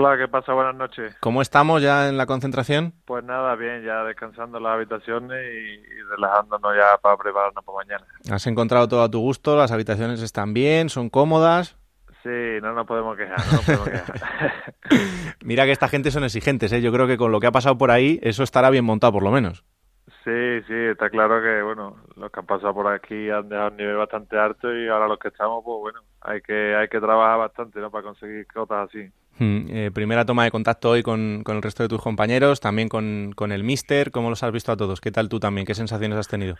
Hola, ¿qué pasa? Buenas noches. ¿Cómo estamos ya en la concentración? Pues nada, bien, ya descansando en las habitaciones y, relajándonos ya para prepararnos para mañana. ¿Has encontrado todo a tu gusto? ¿Las habitaciones están bien? ¿Son cómodas? Sí, no nos podemos quejar, no nos podemos quejar. Mira que esta gente son exigentes, ¿eh? Yo creo que con lo que ha pasado por ahí, eso estará bien montado por lo menos. Sí, sí, está claro que, bueno, los que han pasado por aquí han dejado un nivel bastante alto y ahora los que estamos, pues bueno, hay que, hay que trabajar bastante, ¿no? Para conseguir cosas así. Hmm, eh, primera toma de contacto hoy con, con, el resto de tus compañeros, también con, con el Mister. ¿Cómo los has visto a todos? ¿Qué tal tú también? ¿Qué sensaciones has tenido?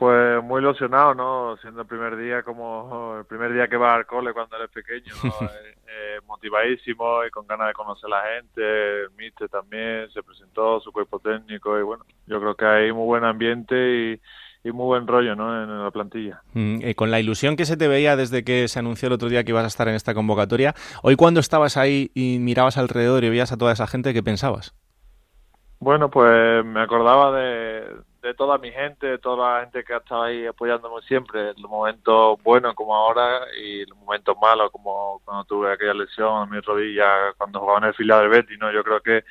Pues muy ilusionado, ¿no? Siendo el primer día como el primer día que va al cole cuando eres pequeño, eh, eh, motivadísimo y con ganas de conocer a la gente. El mister también se presentó, su cuerpo técnico y bueno, yo creo que hay muy buen ambiente y, muy buen rollo, ¿no? En la plantilla. Mm, eh, con la ilusión que se te veía desde que se anunció el otro día que ibas a estar en esta convocatoria, hoy cuando estabas ahí y mirabas alrededor y veías a toda esa gente, ¿qué pensabas? Bueno, pues me acordaba de, de toda mi gente, de toda la gente que ha estado ahí apoyándome siempre, los momentos buenos como ahora y los momentos malos como cuando tuve aquella lesión en mi rodilla cuando jugaba en el filial del Betis, ¿no? Yo creo que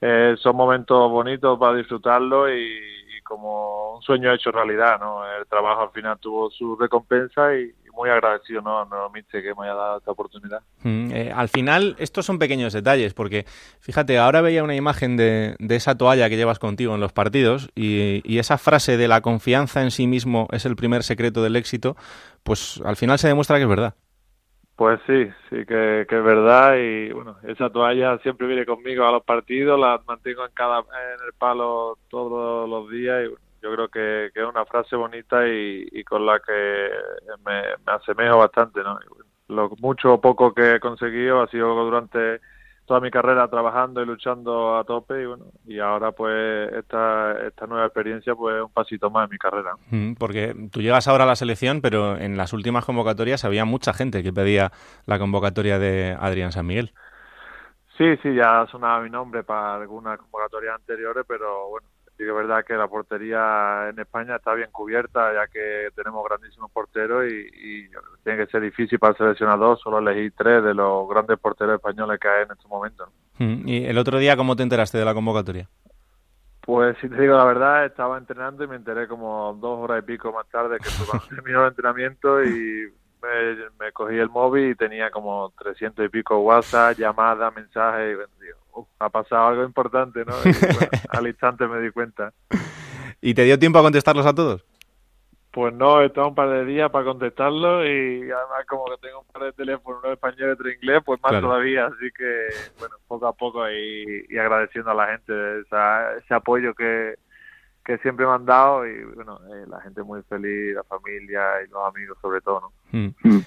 eh, son momentos bonitos para disfrutarlo y, como un sueño hecho realidad, ¿no? El trabajo al final tuvo su recompensa y, muy agradecido ¿no? a que me haya dado esta oportunidad. Mm, eh, al final, estos son pequeños detalles, porque fíjate, ahora veía una imagen de, de esa toalla que llevas contigo en los partidos y, y, esa frase de la confianza en sí mismo es el primer secreto del éxito, pues al final se demuestra que es verdad. Pues sí, sí que, que, es verdad y bueno, esa toalla siempre viene conmigo a los partidos, la mantengo en cada en el palo todos los días y yo creo que, es una frase bonita y, con la que me, me asemejo bastante, ¿no? Lo mucho o poco que he conseguido ha sido durante toda mi carrera trabajando y luchando a tope y bueno y ahora pues esta esta nueva experiencia pues es un pasito más en mi carrera mm, porque tú llegas ahora a la selección pero en las últimas convocatorias había mucha gente que pedía la convocatoria de Adrián San Miguel sí sí ya sonaba mi nombre para algunas convocatorias anteriores pero bueno sí que es verdad que la portería en España está bien cubierta, ya que tenemos grandísimos porteros y, tiene que ser difícil para el seleccionador solo elegir tres de los grandes porteros españoles que hay en estos momentos. Mm, ¿Y el otro día cómo te enteraste de la convocatoria? Pues si te digo la verdad, estaba entrenando y me enteré como dos horas y pico más tarde que terminó el entrenamiento y me, cogí el móvil y tenía como 300 y pico WhatsApp, llamadas, mensajes y digo, ha pasado algo importante, ¿no? al instante me di cuenta. ¿Y te dio tiempo a contestarlos a todos? Pues no, he estado un par de días para contestarlos y además como que tengo un par de teléfonos, uno español y otro inglés, pues más todavía, así que bueno, poco a poco y, agradeciendo a la gente ese apoyo que, que siempre me han dado y bueno, eh, la gente muy feliz, la familia y los amigos sobre todo, ¿no? Mm.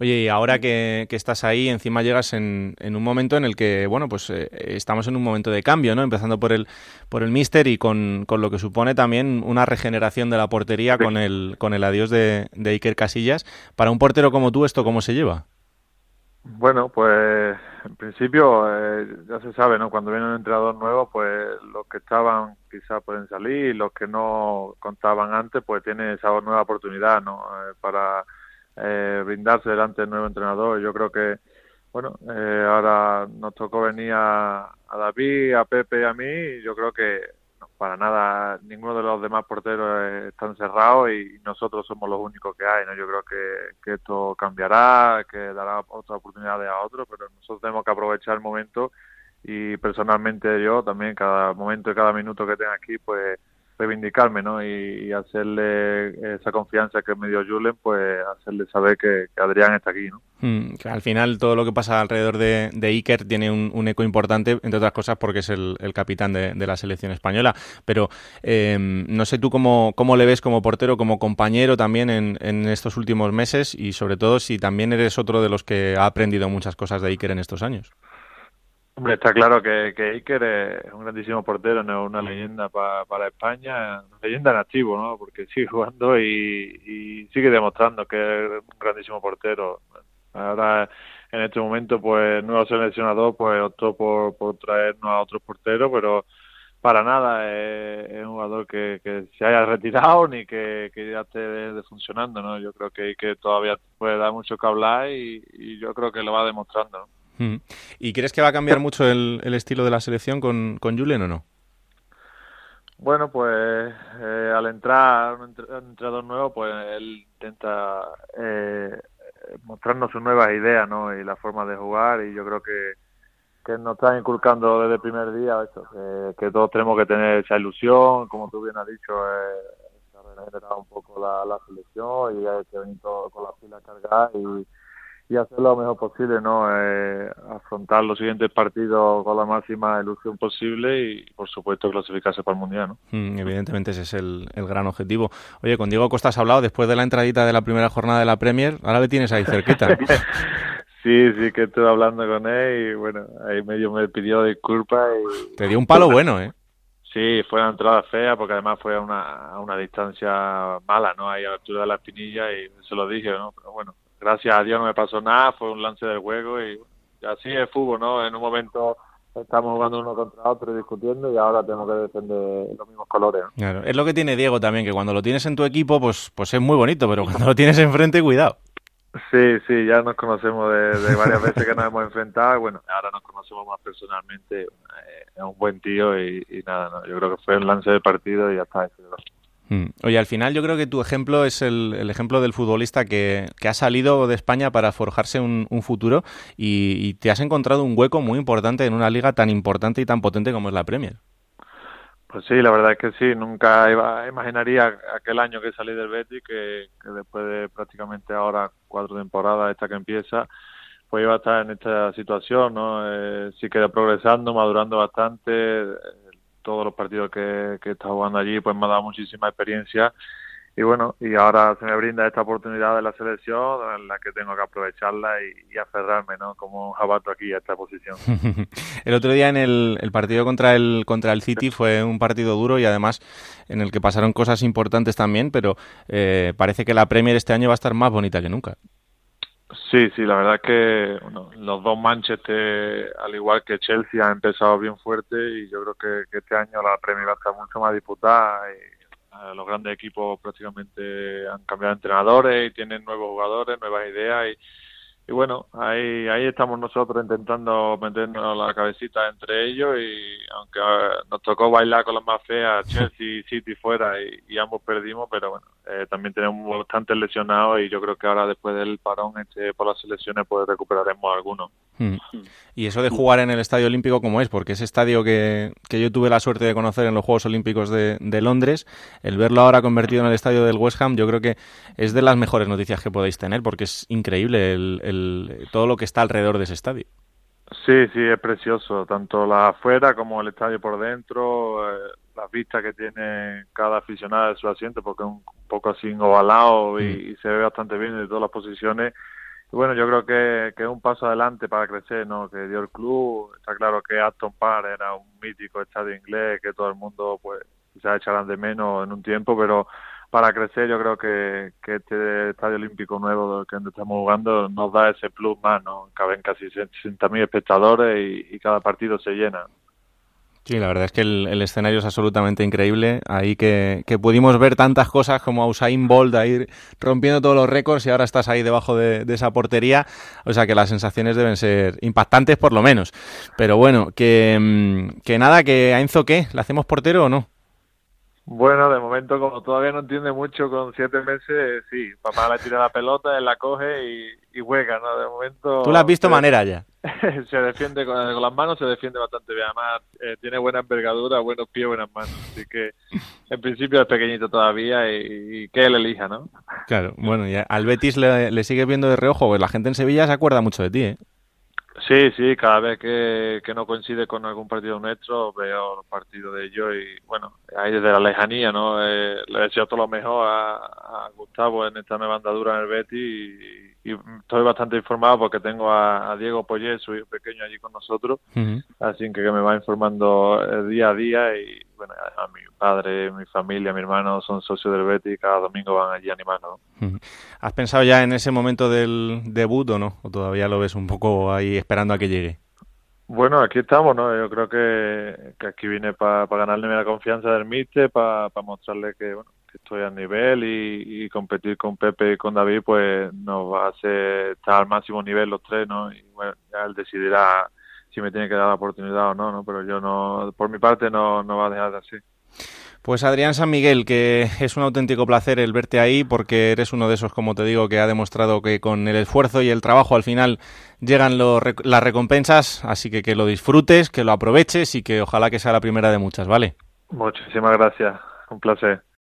Oye, y ahora que, estás ahí, encima llegas en, en, un momento en el que, bueno, pues eh, estamos en un momento de cambio, ¿no? Empezando por el, por el míster y con, con, lo que supone también una regeneración de la portería con el, con el adiós de, de Iker Casillas. Para un portero como tú, ¿esto cómo se lleva? Bueno, pues en principio eh, ya se sabe, ¿no? Cuando viene un entrenador nuevo, pues los que estaban quizás pueden salir y los que no contaban antes, pues tienen esa nueva oportunidad, ¿no? Eh, para eh, brindarse delante del nuevo entrenador. Yo creo que, bueno, ahora nos tocó venir a, a David, a Pepe y a mí, y yo creo que para nada, ninguno de los demás porteros están cerrados y nosotros somos los únicos que hay. ¿no? Yo creo que, que esto cambiará, que dará otras oportunidades a otros, pero nosotros tenemos que aprovechar el momento y personalmente yo también cada momento y cada minuto que tenga aquí, pues reivindicarme, ¿no? Y, hacerle esa confianza que me dio Julen, pues hacerle saber que, Adrián está aquí, ¿no? Hmm, al final todo lo que pasa alrededor de, Iker tiene un, eco importante, entre otras cosas porque es el, capitán de, la selección española. Pero eh, no sé tú cómo, cómo le ves como portero, como compañero también en, en estos últimos meses y sobre todo si también eres otro de los que ha aprendido muchas cosas de Iker en estos años. Hombre, está claro que, que Iker es un grandísimo portero, no una leyenda para España, una leyenda en activo, ¿no? Porque sigue jugando y, sigue demostrando que es un grandísimo portero. Ahora, en este momento, pues, nuevo seleccionador, pues, optó por, por traernos a otros porteros, pero para nada es, un jugador que, que, se haya retirado ni que, que ya esté funcionando, ¿no? Yo creo que Iker todavía puede dar mucho que hablar y, y yo creo que lo va demostrando, ¿no? ¿Y crees que va a cambiar mucho el, estilo de la selección con, con Julen o no? Bueno, pues eh, al entrar un, entrenador nuevo, pues él intenta eh, mostrarnos sus nuevas ideas. Y la forma de jugar y yo creo que, que nos está inculcando desde el primer día eso, que, todos tenemos que tener esa ilusión, como tú bien has dicho, eh, un poco la, la selección y hay que venir todo con las pilas cargadas y y hacer lo mejor posible, ¿no? Eh, afrontar los siguientes partidos con la máxima ilusión posible y, por supuesto, clasificarse para el Mundial, ¿no? Mm, evidentemente ese es el, gran objetivo. Oye, con Diego Costa has hablado después de la entradita de la primera jornada de la Premier, ahora le tienes ahí cerquita. sí, sí que estuve hablando con él y, bueno, ahí medio me pidió disculpas y... Te dio un palo bueno, ¿eh? Sí, fue una entrada fea porque además fue a una, a una distancia mala, ¿no? Ahí a la altura de la espinilla y se lo dije, ¿no? Pero bueno, gracias a Dios no me pasó nada, fue un lance del juego y así es fútbol, ¿no? En un momento estamos jugando uno contra otro discutiendo y ahora tenemos que defender los mismos colores. Claro, es lo que tiene Diego también, que cuando lo tienes en tu equipo, pues, pues es muy bonito, pero cuando lo tienes enfrente, cuidado. Sí, sí, ya nos conocemos de, varias veces que nos hemos enfrentado y bueno, ahora nos conocemos más personalmente. Eh, es un buen tío y, nada, ¿no? yo creo que fue un lance de partido y ya está. Oye, al final yo creo que tu ejemplo es el, ejemplo del futbolista que, ha salido de España para forjarse un, futuro y, te has encontrado un hueco muy importante en una liga tan importante y tan potente como es la Premier. Pues sí, la verdad es que sí, nunca iba, imaginaría aquel año que salí del Betis que, después de prácticamente ahora cuatro temporadas, esta que empieza, pues iba a estar en esta situación, ¿no? Eh, sí queda progresando, madurando bastante, partidos que, que he estado jugando allí, pues me ha dado muchísima experiencia y bueno, y ahora se me brinda esta oportunidad de la selección en la que tengo que aprovecharla y, aferrarme, ¿no? Como un jabato aquí a esta posición. el otro día en el, el, partido contra el contra el City fue un partido duro y además en el que pasaron cosas importantes también, pero eh, parece que la Premier este año va a estar más bonita que nunca. Sí, sí, la verdad es que los dos Manchester, al igual que Chelsea, han empezado bien fuerte y yo creo que, este año la Premier estar mucho más disputada. Y, eh, los grandes equipos prácticamente han cambiado de entrenadores y tienen nuevos jugadores, nuevas ideas y y bueno, ahí, ahí estamos nosotros intentando meternos la cabecita entre ellos y aunque ah, nos tocó bailar con las más feas, Chelsea y City fuera y, ambos perdimos, pero bueno, eh, también tenemos bastantes lesionados y yo creo que ahora después del parón este por las selecciones pues recuperaremos algunos. Hmm. Y eso de jugar en el Estadio Olímpico, ¿cómo es? Porque ese estadio que, que yo tuve la suerte de conocer en los Juegos Olímpicos de, de, Londres, el verlo ahora convertido en el estadio del West Ham, yo creo que es de las mejores noticias que podéis tener, porque es increíble el, todo lo que está alrededor de ese estadio. Sí, sí, es precioso, tanto la afuera como el estadio por dentro, eh, las vistas que tiene cada aficionado de su asiento, porque es un, poco así ovalado y, mm. y se ve bastante bien de todas las posiciones bueno, yo creo que, que, es un paso adelante para crecer, ¿no? Que dio el club, está claro que Aston Park era un mítico estadio inglés que todo el mundo, pues, quizás echarán de menos en un tiempo, pero para crecer yo creo que, que este estadio olímpico nuevo que estamos jugando nos da ese plus más, ¿no? Caben casi 60.000 espectadores y, y cada partido se llena. Sí, la verdad es que el, escenario es absolutamente increíble. Ahí que, pudimos ver tantas cosas como a Usain Bolt ahí rompiendo todos los récords y ahora estás ahí debajo de, esa portería. O sea que las sensaciones deben ser impactantes por lo menos. Pero bueno, que, mm, que nada, que a Enzo qué, ¿le hacemos portero o no? Bueno, de momento, como todavía no entiende mucho, con siete meses, sí, papá le tira la pelota, él la coge y, y juega, ¿no? De momento... Tú la has visto manera ya. se defiende con, las manos, se defiende bastante bien. Además, eh, tiene buena envergadura, buenos pies, buenas manos. Así que, en principio, es pequeñito todavía y, que él elija, ¿no? Claro, bueno, y al Betis le, le sigue viendo de reojo, pues la gente en Sevilla se acuerda mucho de ti, ¿eh? Sí, sí, cada vez que, que no coincide con algún partido nuestro veo los partidos de ellos y bueno, ahí desde la lejanía, ¿no? Eh, le deseo todo lo mejor a, Gustavo en esta nueva andadura en el Betty y, y estoy bastante informado porque tengo a, Diego Poyet, su hijo pequeño, allí con nosotros, así que, me va informando eh, día a día y bueno, a, mi padre, mi familia, mi hermano son socios del Betis y cada domingo van allí animando. ¿Has pensado ya en ese momento del debut o no? ¿O todavía lo ves un poco ahí esperando a que llegue? Bueno, aquí estamos, ¿no? Yo creo que, que aquí vine para ganarle la confianza del míster, para mostrarle que, bueno, estoy al nivel y, competir con Pepe y con David pues nos va a hacer estar al máximo nivel los tres, ¿no? Y bueno, ya él decidirá si me tiene que dar la oportunidad o no, ¿no? Pero yo no, por mi parte no, no va a dejar de así. Pues Adrián San Miguel, que es un auténtico placer el verte ahí porque eres uno de esos, como te digo, que ha demostrado que con el esfuerzo y el trabajo al final llegan las recompensas, así que que lo disfrutes, que lo aproveches y que ojalá que sea la primera de muchas, ¿vale? Muchísimas gracias, un placer.